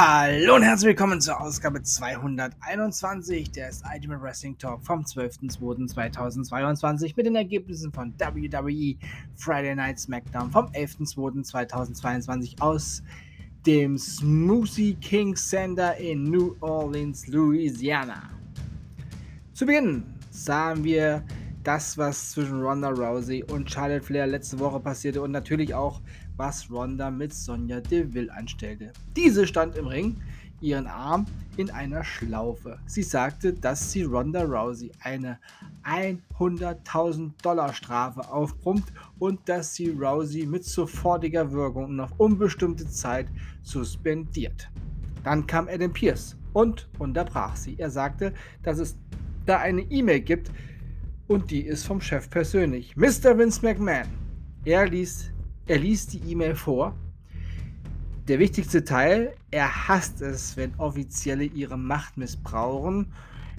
Hallo und herzlich willkommen zur Ausgabe 221 des Ultimate Wrestling Talk vom 12.02.2022 mit den Ergebnissen von WWE Friday Night SmackDown vom 11.02.2022 aus dem Smoothie King Center in New Orleans, Louisiana. Zu Beginn sahen wir das, was zwischen Ronda Rousey und Charlotte Flair letzte Woche passierte und natürlich auch was Ronda mit Sonja Deville anstellte. Diese stand im Ring, ihren Arm in einer Schlaufe. Sie sagte, dass sie Ronda Rousey eine 100.000 Dollar Strafe aufbrummt und dass sie Rousey mit sofortiger Wirkung und auf unbestimmte Zeit suspendiert. Dann kam Adam Pierce und unterbrach sie. Er sagte, dass es da eine E-Mail gibt und die ist vom Chef persönlich. Mr. Vince McMahon. Er ließ er liest die E-Mail vor. Der wichtigste Teil, er hasst es, wenn Offizielle ihre Macht missbrauchen.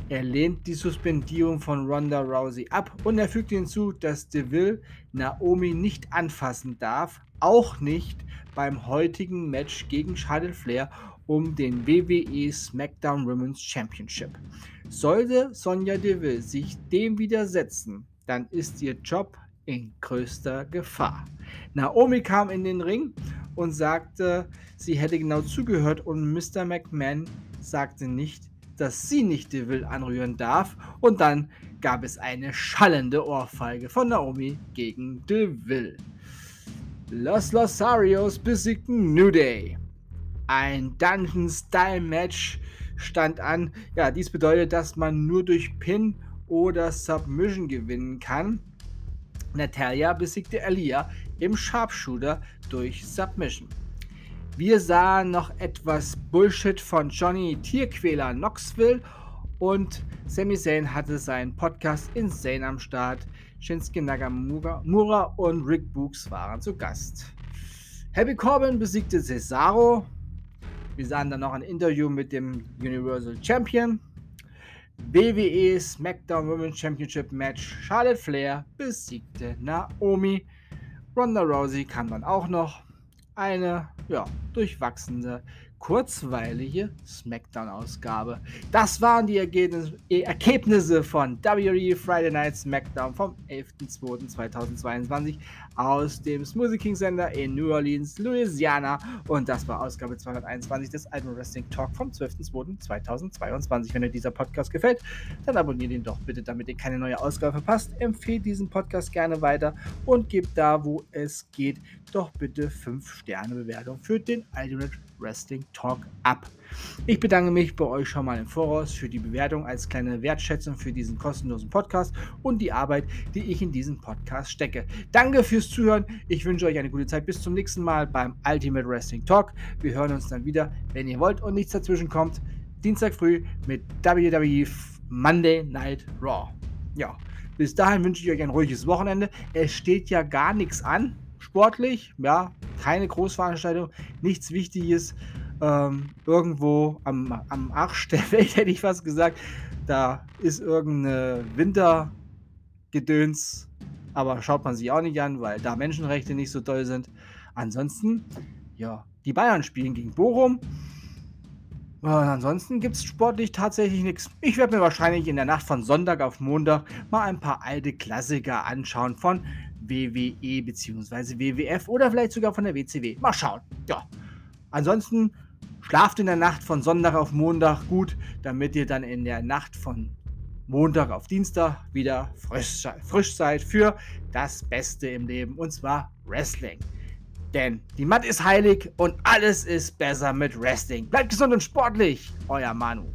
Er lehnt die Suspendierung von Ronda Rousey ab und er fügt hinzu, dass Deville Naomi nicht anfassen darf, auch nicht beim heutigen Match gegen Charlotte Flair um den WWE SmackDown Women's Championship. Sollte Sonja Deville sich dem widersetzen, dann ist ihr Job in größter Gefahr. Naomi kam in den Ring und sagte, sie hätte genau zugehört und Mr. McMahon sagte nicht, dass sie nicht Deville anrühren darf und dann gab es eine schallende Ohrfeige von Naomi gegen Deville. Los Losarios besiegten New Day. Ein Dungeon-Style-Match stand an. Ja, dies bedeutet, dass man nur durch Pin oder Submission gewinnen kann. Natalia besiegte Alia im Sharpshooter durch Submission. Wir sahen noch etwas Bullshit von Johnny Tierquäler Knoxville und Sami Zayn hatte seinen Podcast Insane am Start. Shinsuke Nagamura und Rick Books waren zu Gast. Happy Corbin besiegte Cesaro. Wir sahen dann noch ein Interview mit dem Universal Champion. WWE SmackDown Women's Championship Match. Charlotte Flair besiegte Naomi. Ronda Rousey kam dann auch noch. Eine, ja, durchwachsene kurzweilige SmackDown-Ausgabe. Das waren die Ergebnisse von WWE Friday Night SmackDown vom 11.02.2022 aus dem Smoothie King Center in New Orleans, Louisiana. Und das war Ausgabe 221 des Alten Wrestling Talk vom 12.02.2022. Wenn euch dieser Podcast gefällt, dann abonniert ihn doch bitte, damit ihr keine neue Ausgabe verpasst. Empfehlt diesen Podcast gerne weiter und gebt da, wo es geht, doch bitte 5 Sterne Bewertung für den Ultimate Wrestling Talk ab. Ich bedanke mich bei euch schon mal im Voraus für die Bewertung als kleine Wertschätzung für diesen kostenlosen Podcast und die Arbeit, die ich in diesen Podcast stecke. Danke fürs Zuhören. Ich wünsche euch eine gute Zeit. Bis zum nächsten Mal beim Ultimate Wrestling Talk. Wir hören uns dann wieder, wenn ihr wollt und nichts dazwischen kommt. Dienstag früh mit WWE Monday Night Raw. Ja, bis dahin wünsche ich euch ein ruhiges Wochenende. Es steht ja gar nichts an sportlich, ja, keine Großveranstaltung, nichts Wichtiges. Ähm, irgendwo am, am Arsch der Welt hätte ich fast gesagt. Da ist irgendeine Wintergedöns, aber schaut man sich auch nicht an, weil da Menschenrechte nicht so toll sind. Ansonsten, ja, die Bayern spielen gegen Bochum. Und ansonsten gibt es sportlich tatsächlich nichts. Ich werde mir wahrscheinlich in der Nacht von Sonntag auf Montag mal ein paar alte Klassiker anschauen von WWE bzw. WWF oder vielleicht sogar von der WCW. Mal schauen. Ja. Ansonsten schlaft in der Nacht von Sonntag auf Montag gut, damit ihr dann in der Nacht von Montag auf Dienstag wieder frisch, frisch seid für das Beste im Leben und zwar Wrestling. Denn die Matt ist heilig und alles ist besser mit Wrestling. Bleibt gesund und sportlich, euer Manu.